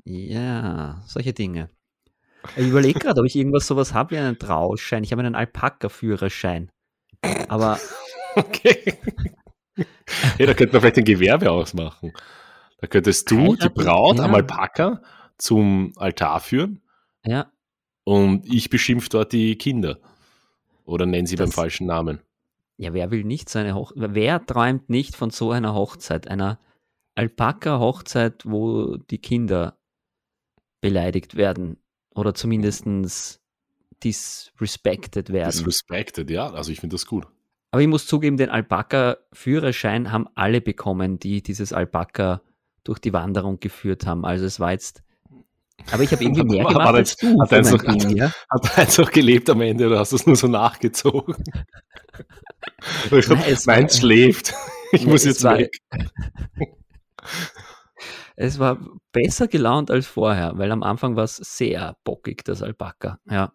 ja, solche Dinge. Ich überlege gerade, ob ich irgendwas sowas habe wie einen Trauschein. Ich habe einen Alpaka-Führerschein. Aber Okay. Hey, da könnte man vielleicht ein Gewerbe ausmachen. Da könntest du die Heiraten, Braut am ja. Alpaka zum Altar führen ja, und ich beschimpfe dort die Kinder. Oder nennen sie beim Das- falschen Namen. ja, wer will nicht so eine Hochzeit? Wer träumt nicht von so einer Hochzeit? Einer Alpaka-Hochzeit, wo die Kinder beleidigt werden oder zumindest disrespected werden. Disrespected, ja, also ich finde das gut. Aber ich muss zugeben, den Alpaka-Führerschein haben alle bekommen, die dieses Alpaka durch die Wanderung geführt haben. Also es war jetzt. Aber ich habe irgendwie mehr War- gemacht war als das- du. hat eins noch- Ding, ja? Hat eins auch gelebt am Ende oder hast du es nur so nachgezogen? Ich Nein, war- Meins schläft. Ich Ja, muss jetzt war- weg. Es war besser gelaunt als vorher, weil am Anfang war es sehr bockig, das Alpaka. Ja.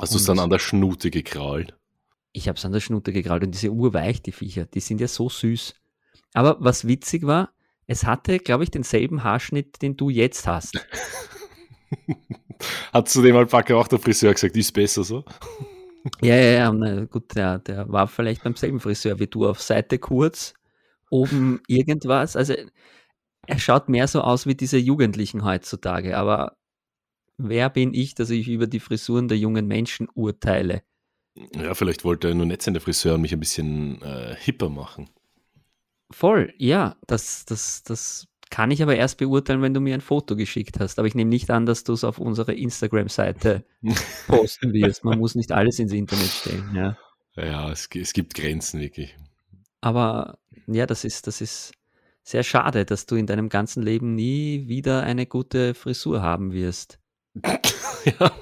Hast du es dann an der Schnute gekrault? Ich habe es an der Schnute gekraut und diese urweich, die Viecher, die sind ja so süß. Aber was witzig war, es hatte, glaube ich, denselben Haarschnitt, den du jetzt hast. Hat zu dem Alpaka auch der Friseur gesagt, ist besser so? Ja, ja, ja, gut, der, der war vielleicht beim selben Friseur wie du, auf Seite kurz, oben irgendwas. Also er schaut mehr so aus wie diese Jugendlichen heutzutage, aber wer bin ich, dass ich über die Frisuren der jungen Menschen urteile? Ja, vielleicht wollte er nur nett sein, der Friseur, und mich ein bisschen äh, hipper machen. Voll, ja, das, das, das kann ich aber erst beurteilen, wenn du mir ein Foto geschickt hast. Aber ich nehme nicht an, dass du es auf unsere Instagram-Seite posten wirst. Man muss nicht alles ins Internet stellen, ja. Ja, es, es gibt Grenzen wirklich. Aber ja, das ist, das ist sehr schade, dass du in deinem ganzen Leben nie wieder eine gute Frisur haben wirst. ja.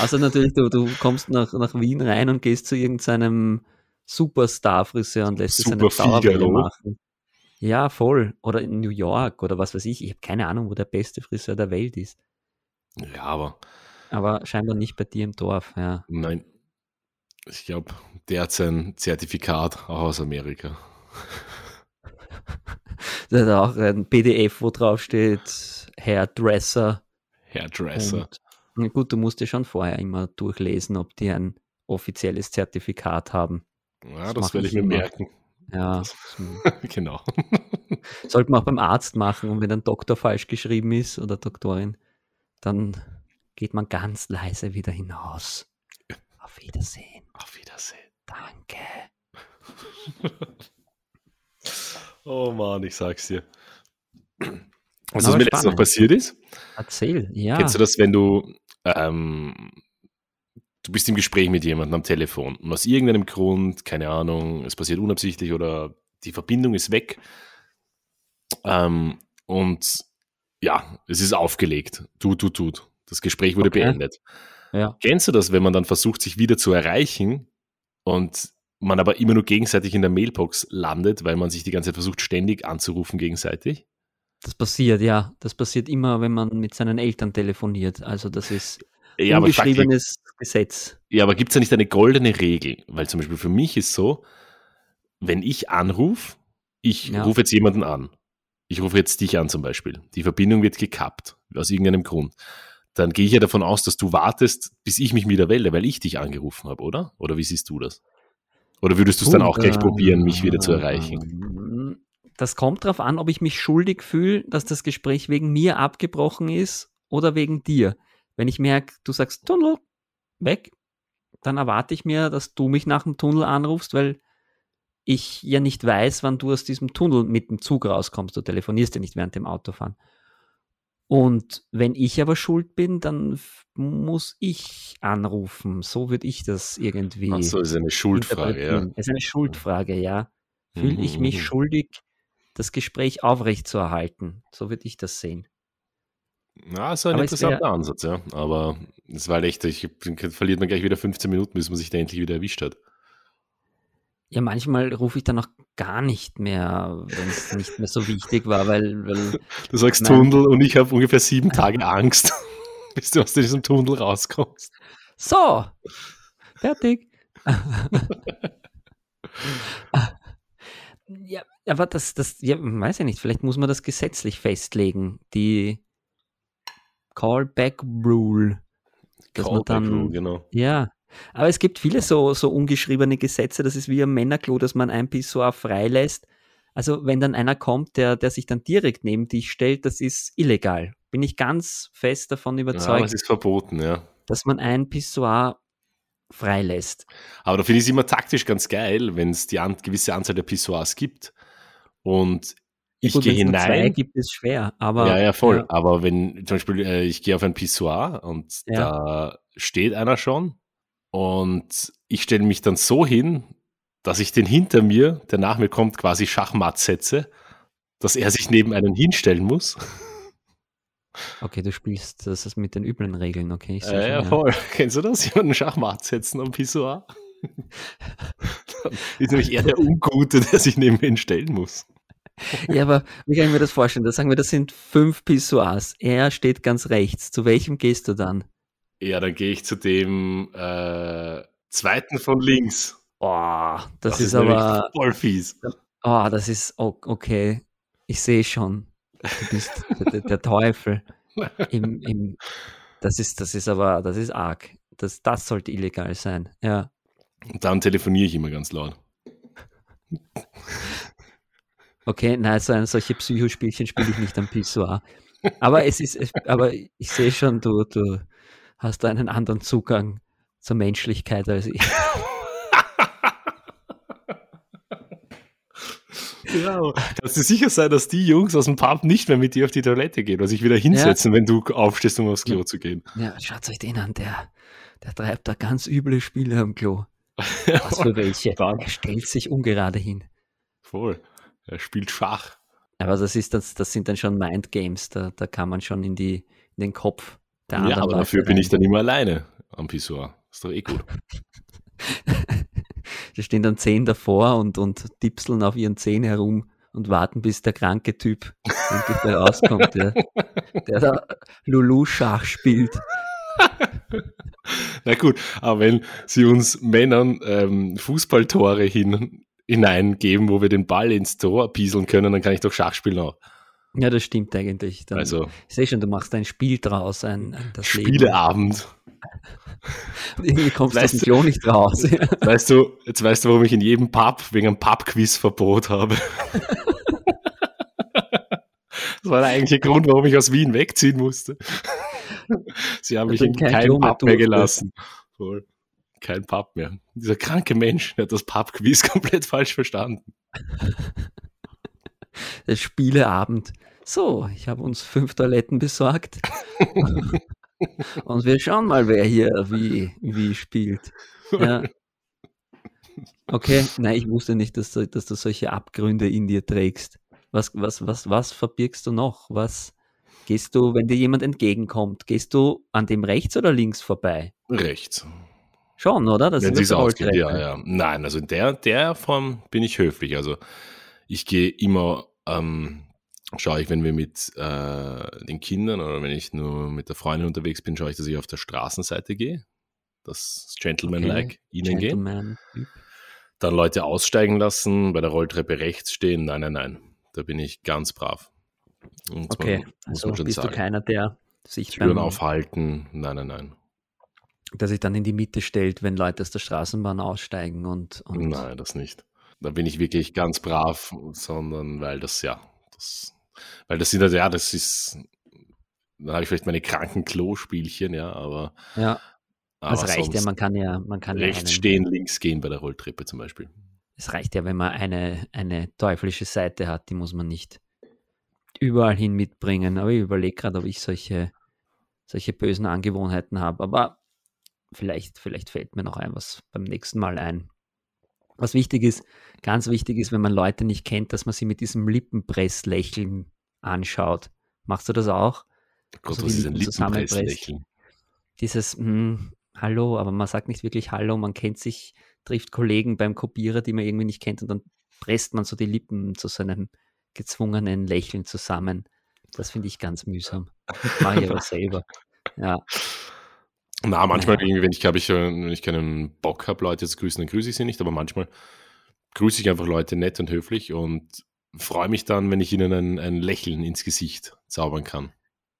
Also natürlich, du, du kommst nach, nach Wien rein und gehst zu irgendeinem Superstar-Friseur und lässt dir Super seine Dauerwelle machen. Ja, voll. Oder in New York oder was weiß ich. Ich habe keine Ahnung, wo der beste Friseur der Welt ist. ja, aber Aber scheinbar nicht bei dir im Dorf, ja. nein. Ich glaube, der hat sein Zertifikat auch aus Amerika. Da hat auch ein PDF, wo drauf steht Hairdresser. Hairdresser. Und, na gut, du musst dir schon vorher immer durchlesen, ob die ein offizielles Zertifikat haben. Ja, das das werde ich mir immer. merken. Ja, genau. sollte man auch beim Arzt machen und wenn ein Doktor falsch geschrieben ist oder Doktorin, dann geht man ganz leise wieder hinaus. Auf Wiedersehen. Auf Wiedersehen. Danke. Oh Mann, ich sag's dir. Also, was mir letztens noch passiert ist, Erzähl, ja. kennst du das, wenn du, ähm, du bist im Gespräch mit jemandem am Telefon und aus irgendeinem Grund, keine Ahnung, es passiert unabsichtlich oder die Verbindung ist weg ähm, und ja, es ist aufgelegt. Tut, tut, tut. Das Gespräch wurde Okay. beendet. Ja. Kennst du das, wenn man dann versucht, sich wieder zu erreichen und man aber immer nur gegenseitig in der Mailbox landet, weil man sich die ganze Zeit versucht, ständig anzurufen gegenseitig? Das passiert, ja. Das passiert immer, wenn man mit seinen Eltern telefoniert. Also das ist Ja, aber, ungeschriebenes Gesetz. ja, aber gibt es da nicht eine goldene Regel? Weil zum Beispiel für mich ist so, wenn ich anrufe, ich Ja. rufe jetzt jemanden an. Ich rufe jetzt dich an zum Beispiel. Die Verbindung wird gekappt, aus irgendeinem Grund. Dann gehe ich ja davon aus, dass du wartest, bis ich mich wieder melde, weil ich dich angerufen habe, oder? Oder wie siehst du das? Oder würdest du es dann auch gleich probieren, mich wieder zu erreichen? Das kommt darauf an, ob ich mich schuldig fühle, dass das Gespräch wegen mir abgebrochen ist oder wegen dir. Wenn ich merke, du sagst Tunnel, weg, dann erwarte ich mir, dass du mich nach dem Tunnel anrufst, weil ich ja nicht weiß, wann du aus diesem Tunnel mit dem Zug rauskommst. Du telefonierst ja nicht während dem Autofahren. Und wenn ich aber schuld bin, dann muss ich anrufen. So würde ich das irgendwie. Ach so, ist eine Schuldfrage, ja. Es ist eine Schuldfrage, ja. Fühle ich mich mhm. schuldig, das Gespräch aufrechtzuerhalten? So würde ich das sehen. Ja, ist ein aber interessanter wär, Ansatz, ja. Aber es war echt, ich, verliert man gleich wieder 15 Minuten, bis man sich da endlich wieder erwischt hat. Ja, manchmal rufe ich dann auch gar nicht mehr, wenn es nicht mehr so wichtig war, weil. weil du sagst Tunnel und ich habe ungefähr sieben Tage Angst, bis du aus diesem Tunnel rauskommst. So, fertig. ja, aber das, das, ja, weiß ich nicht, vielleicht muss man das gesetzlich festlegen, die Callback Rule. Dass Callback man dann, Rule, genau. Ja, aber es gibt viele so, so ungeschriebene Gesetze, das ist wie ein Männerklo, dass man ein Pissoir freilässt. Also wenn dann einer kommt, der, der sich dann direkt neben dich stellt, das ist illegal. Bin ich ganz fest davon überzeugt. Ja, das ist verboten, ja. Dass man ein Pissoir freilässt. Aber da finde ich es immer taktisch ganz geil, wenn es die an, gewisse Anzahl der Pissoirs gibt und ich gehe hinein. Zwei gibt es schwer, aber. Ja, ja, voll. Ja. Aber wenn zum Beispiel äh, ich gehe auf ein Pissoir und ja. da steht einer schon und ich stelle mich dann so hin, dass ich den hinter mir, der nach mir kommt, quasi Schachmatt setze, dass er sich neben einen hinstellen muss. Okay, du spielst das ist mit den üblen Regeln, okay? Ich äh, ja, voll. Kennst du das? Jemanden Schachmatt setzen am Pissoir? ist nämlich eher der Ungute, der sich neben ihn stellen muss. Ja, aber wie kann ich mir das vorstellen? Da sagen wir, das sind fünf Pissoirs. Er steht ganz rechts. Zu welchem gehst du dann? Ja, dann gehe ich zu dem äh, zweiten von links. Oh, das, das ist, ist aber voll fies. Oh, das ist okay. Ich sehe schon. Du bist der, der, Teufel. Im, im, das ist, das ist aber, das ist arg. Das, das sollte illegal sein. Ja. Und dann telefoniere ich immer ganz laut. Okay, nein, so ein, solche Psychospielchen spiele ich nicht am Pissoir. Aber es ist, aber ich sehe schon, du, du, hast einen anderen Zugang zur Menschlichkeit als ich. Genau. Kannst du sicher sein, dass die Jungs aus dem Pub nicht mehr mit dir auf die Toilette gehen oder sich wieder hinsetzen, ja. wenn du aufstehst, um aufs Klo zu gehen? Ja, schaut euch den an, der, der treibt da ganz üble Spiele am Klo. Was für welche? er stellt sich ungerade hin. Voll. Er spielt Schach. Aber das ist das, das sind dann schon Mindgames, da, da kann man schon in, die, in den Kopf der anderen ja, aber dafür bin ich dann immer alleine am Pissoir. Ist doch eh gut. da stehen dann zehn davor und, und tipseln auf ihren Zehen herum und warten, bis der kranke Typ endlich mal rauskommt, der, der da Lulu-Schach spielt. Na gut, aber wenn sie uns Männern ähm, Fußballtore hin, hineingeben, wo wir den Ball ins Tor pieseln können, dann kann ich doch Schach spielen auch. Ja, das stimmt eigentlich. Dann, also, ich sehe schon, du machst ein Spiel draus, ein, ein das Spieleabend. Und irgendwie kommst weißt du aus dem Klo nicht raus. Weißt du, jetzt weißt du, warum ich in jedem Pub wegen einem Pub-Quiz Verbot habe. das war der eigentliche Grund, warum ich aus Wien wegziehen musste. Sie haben mich in keinem Pub mehr gelassen. Voll. Kein Pub mehr. Dieser kranke Mensch hat das Pub-Quiz komplett falsch verstanden der Spieleabend. So, ich habe uns fünf Toiletten besorgt. Und wir schauen mal, wer hier wie, wie spielt. Ja. Okay, nein, ich wusste nicht, dass du, dass du solche Abgründe in dir trägst. Was, was, was, was verbirgst du noch? Was gehst du, wenn dir jemand entgegenkommt, gehst du an dem rechts oder links vorbei? Rechts. Schon, oder? Das Wenn ist ausgeht, ja, ja. Nein, also in der, der Form bin ich höflich. Also ich gehe immer ähm, schaue ich, wenn wir mit äh, den Kindern oder wenn ich nur mit der Freundin unterwegs bin, schaue ich, dass ich auf der Straßenseite gehe. Das Gentleman-like okay. ihnen Gentleman. gehen. Dann Leute aussteigen lassen, bei der Rolltreppe rechts stehen. Nein, nein, nein. Da bin ich ganz brav. Und okay, man, also bist sagen. du keiner, der sich Türen aufhalten. Nein, nein, nein. der sich dann in die Mitte stellt, wenn Leute aus der Straßenbahn aussteigen und, und Nein, das nicht. Da bin ich wirklich ganz brav, sondern weil das, ja, das, weil das sind, also, ja, das ist, da habe ich vielleicht meine kranken Klospielchen, ja, aber. Ja. Das reicht ja, man kann ja, man kann rechts ja stehen, links gehen bei der Rolltreppe zum Beispiel. Es reicht ja, wenn man eine, eine teuflische Seite hat, die muss man nicht überall hin mitbringen. Aber ich überlege gerade, ob ich solche, solche bösen Angewohnheiten habe. Aber vielleicht, vielleicht fällt mir noch ein was beim nächsten Mal ein. Was wichtig ist, ganz wichtig ist, wenn man Leute nicht kennt, dass man sie mit diesem Lippenpresslächeln anschaut. Machst du das auch? Gott, also was ist ein Lippenpresslächeln? Dieses, mh, hm, Hallo, aber man sagt nicht wirklich Hallo, man kennt sich, trifft Kollegen beim Kopierer, die man irgendwie nicht kennt und dann presst man so die Lippen zu seinem gezwungenen Lächeln zusammen. Das finde ich ganz mühsam. Mache ich aber selber. Ja. Na, manchmal ja. irgendwie, wenn ich glaube ich, wenn ich keinen Bock habe, Leute zu grüßen, dann grüße ich sie nicht, aber manchmal grüße ich einfach Leute nett und höflich und freue mich dann, wenn ich ihnen ein, ein Lächeln ins Gesicht zaubern kann.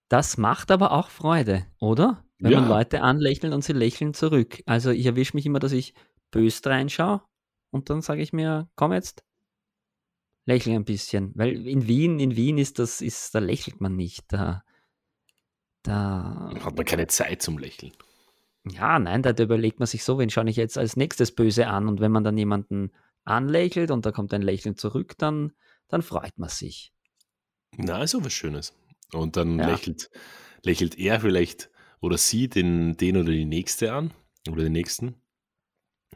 Das macht aber auch Freude, oder? Wenn ja. man Leute anlächelt und sie lächeln zurück. Also ich erwische mich immer, dass ich böst reinschaue und dann sage ich mir, komm jetzt, lächle ein bisschen. Weil in Wien, in Wien ist das, ist, da lächelt man nicht. Da, da hat man keine Zeit zum Lächeln. Ja, nein, da überlegt man sich so, wen schaue ich jetzt als nächstes böse an und wenn man dann jemanden anlächelt und da kommt ein Lächeln zurück, dann, dann freut man sich. Na, ist auch was Schönes. Und dann ja. lächelt, lächelt er vielleicht oder sie den, den oder die nächste an oder den nächsten.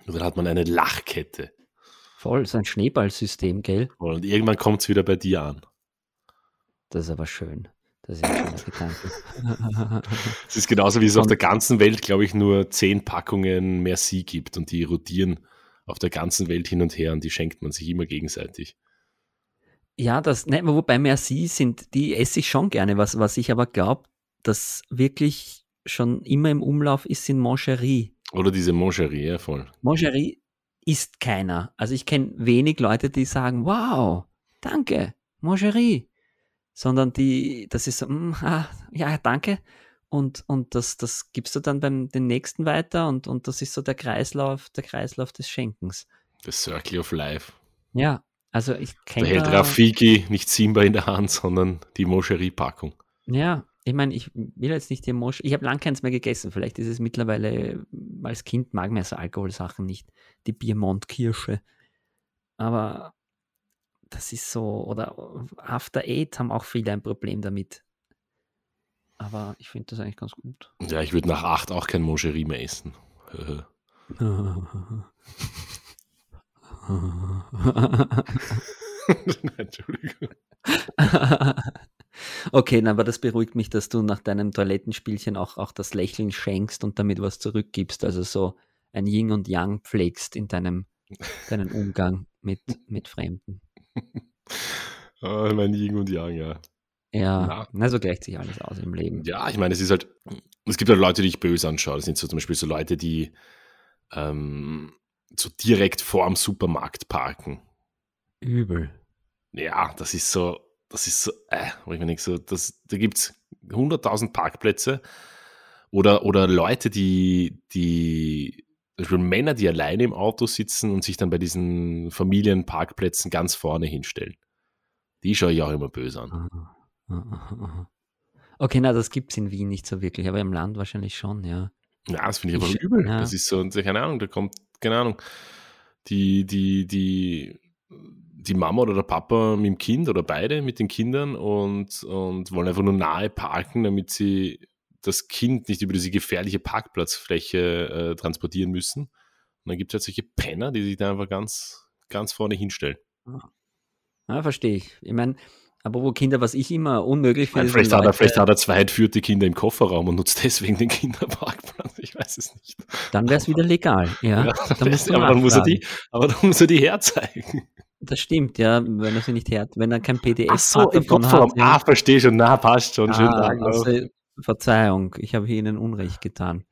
Und dann hat man eine Lachkette. Voll, so ein Schneeballsystem, gell? Und irgendwann kommt es wieder bei dir an. Das ist aber schön. Das ist ein schöner Gedanke. es ist genauso, wie es auf der ganzen Welt, glaube ich, nur zehn Packungen Merci gibt und die rotieren auf der ganzen Welt hin und her und die schenkt man sich immer gegenseitig. Ja, das, ne, wobei Merci sind, die esse ich schon gerne. Was, was ich aber glaube, dass wirklich schon immer im Umlauf ist, sind Mancherie. Oder diese Mancherie, ja, voll. Mancherie ist keiner. Also ich kenne wenig Leute, die sagen, wow, danke, Mancherie. Sondern die, das ist so, mm, ah, ja, danke. Und, und das, das gibst du dann beim den nächsten weiter und, und das ist so der Kreislauf, der Kreislauf des Schenkens. The Circle of Life. Ja, also ich kenne. Da hält Rafiki nicht Simba in der Hand, sondern die Moscherie-Packung. Ja, ich meine, ich will jetzt nicht die Mosch. Ich habe lange keins mehr gegessen. Vielleicht ist es mittlerweile, als Kind mag man so Alkoholsachen nicht. Die Biermont-Kirsche. Aber das ist so, oder After Eight haben auch viele ein Problem damit. Aber ich finde das eigentlich ganz gut. Ja, ich würde nach acht auch kein Moscherie mehr essen. Entschuldigung. okay, na, aber das beruhigt mich, dass du nach deinem Toilettenspielchen auch, auch das Lächeln schenkst und damit was zurückgibst. Also so ein Yin und Yang pflegst in deinem deinen Umgang mit, mit Fremden. Oh, mein Yin und Yang, ja. Ja, na. so gleicht sich alles aus im Leben. Ja, ich meine, es ist halt, es gibt halt Leute, die ich böse anschaue. Das sind so zum Beispiel so Leute, die ähm, so direkt vorm Supermarkt parken. Übel. Ja, das ist so, das ist so, äh, wo ich mir denke, so, das, da gibt es 100.000 Parkplätze oder, oder Leute, die, die, zum Männer, die alleine im Auto sitzen und sich dann bei diesen Familienparkplätzen ganz vorne hinstellen. Die schaue ich auch immer böse an. Okay, na, das gibt es in Wien nicht so wirklich, aber im Land wahrscheinlich schon, ja. Ja, das finde ich aber übel. Ja. Das ist so, keine Ahnung, da kommt keine Ahnung, die, die, die, die Mama oder der Papa mit dem Kind oder beide mit den Kindern und, und wollen einfach nur nahe parken, damit sie das Kind nicht über diese gefährliche Parkplatzfläche äh, transportieren müssen. Und dann gibt es halt solche Penner, die sich da einfach ganz, ganz vorne hinstellen. Ja, verstehe ich. Ich meine, aber wo Kinder, was ich immer unmöglich finde. Vielleicht, hat er, vielleicht hat er zwei entführte Kinder im Kofferraum und nutzt deswegen den Kinderparkplatz. Ich weiß es nicht. Dann wäre es wieder legal, ja. ja dann das, aber, dann muss er die, aber dann muss er die herzeigen. Das stimmt, ja, wenn er sie nicht her, wenn er kein PDF Ach so, im. Hat, ja. Ah, verstehe schon, na, passt schon. Ah, Schönen Tag also, Verzeihung, ich habe Ihnen Unrecht getan.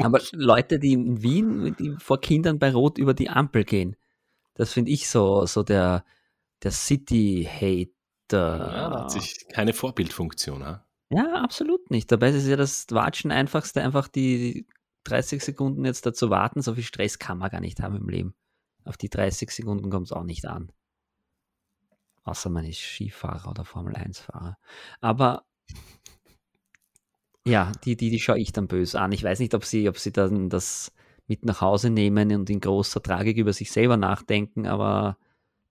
Aber Leute, die in Wien die vor Kindern bei Rot über die Ampel gehen, das finde ich so, so der, der City-Hater. Ja, hat sich keine Vorbildfunktion, ha? Ja, absolut nicht. Dabei ist es ja das Watschen einfachste, einfach die 30 Sekunden jetzt dazu warten. So viel Stress kann man gar nicht haben im Leben. Auf die 30 Sekunden kommt es auch nicht an. Außer man ist Skifahrer oder Formel 1-Fahrer. Aber ja, die, die, die schaue ich dann böse an. Ich weiß nicht, ob sie, ob sie dann das mit nach Hause nehmen und in großer Tragik über sich selber nachdenken, aber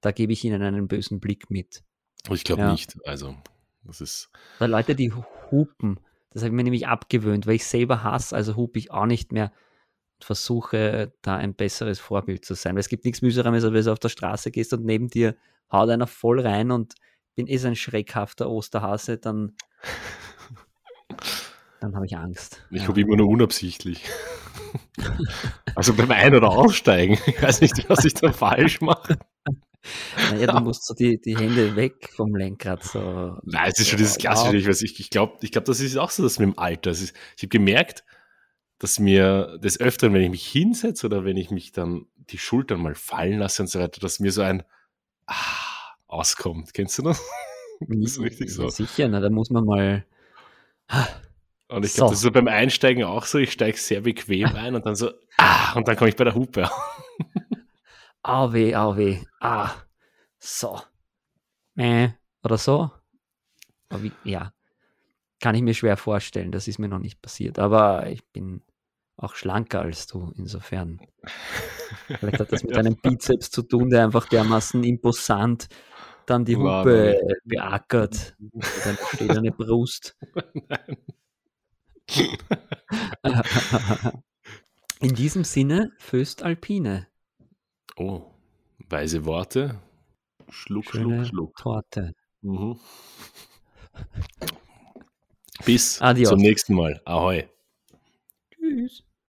da gebe ich ihnen einen bösen Blick mit. Ich glaube ja. nicht. Also, das ist. Weil Leute, die hupen, das habe ich mir nämlich abgewöhnt, weil ich selber hasse, also hupe ich auch nicht mehr und versuche da ein besseres Vorbild zu sein. Weil es gibt nichts Mühsames, als wenn du auf der Straße gehst und neben dir haut einer voll rein und bin eh so ein schreckhafter Osterhase, dann, dann habe ich Angst. Ich habe immer nur unabsichtlich. also beim Ein- oder Aussteigen. Ich weiß nicht, was ich da falsch mache. Naja, du musst so die, die Hände weg vom Lenkrad. So. Nein, es ist schon dieses Klassische. Ich, weiß, ich, ich glaube, ich glaub, das ist auch so, dass mit dem Alter. Ist, ich habe gemerkt, dass mir des Öfteren, wenn ich mich hinsetze oder wenn ich mich dann die Schultern mal fallen lasse und so weiter, dass mir so ein ah, auskommt. Kennst du das? das ist richtig so. Sicher, na, da muss man mal. Ah, und ich glaube, so. das ist so beim Einsteigen auch so. Ich steige sehr bequem ein und dann so, ah, und dann komme ich bei der Hupe. Au weh, au weh. Ah, so. Äh, oder so. Wie, ja, kann ich mir schwer vorstellen. Das ist mir noch nicht passiert. Aber ich bin auch schlanker als du, insofern. Vielleicht hat das mit einem Bizeps zu tun, der einfach dermaßen imposant dann die Hupe beackert. Dann steht eine Brust. In diesem Sinne, Föst Alpine. Oh, weise Worte. Schluck, Schöne Schluck, Schluck. Torte. Mhm. Bis Adios. zum nächsten Mal. Ahoi. Tschüss.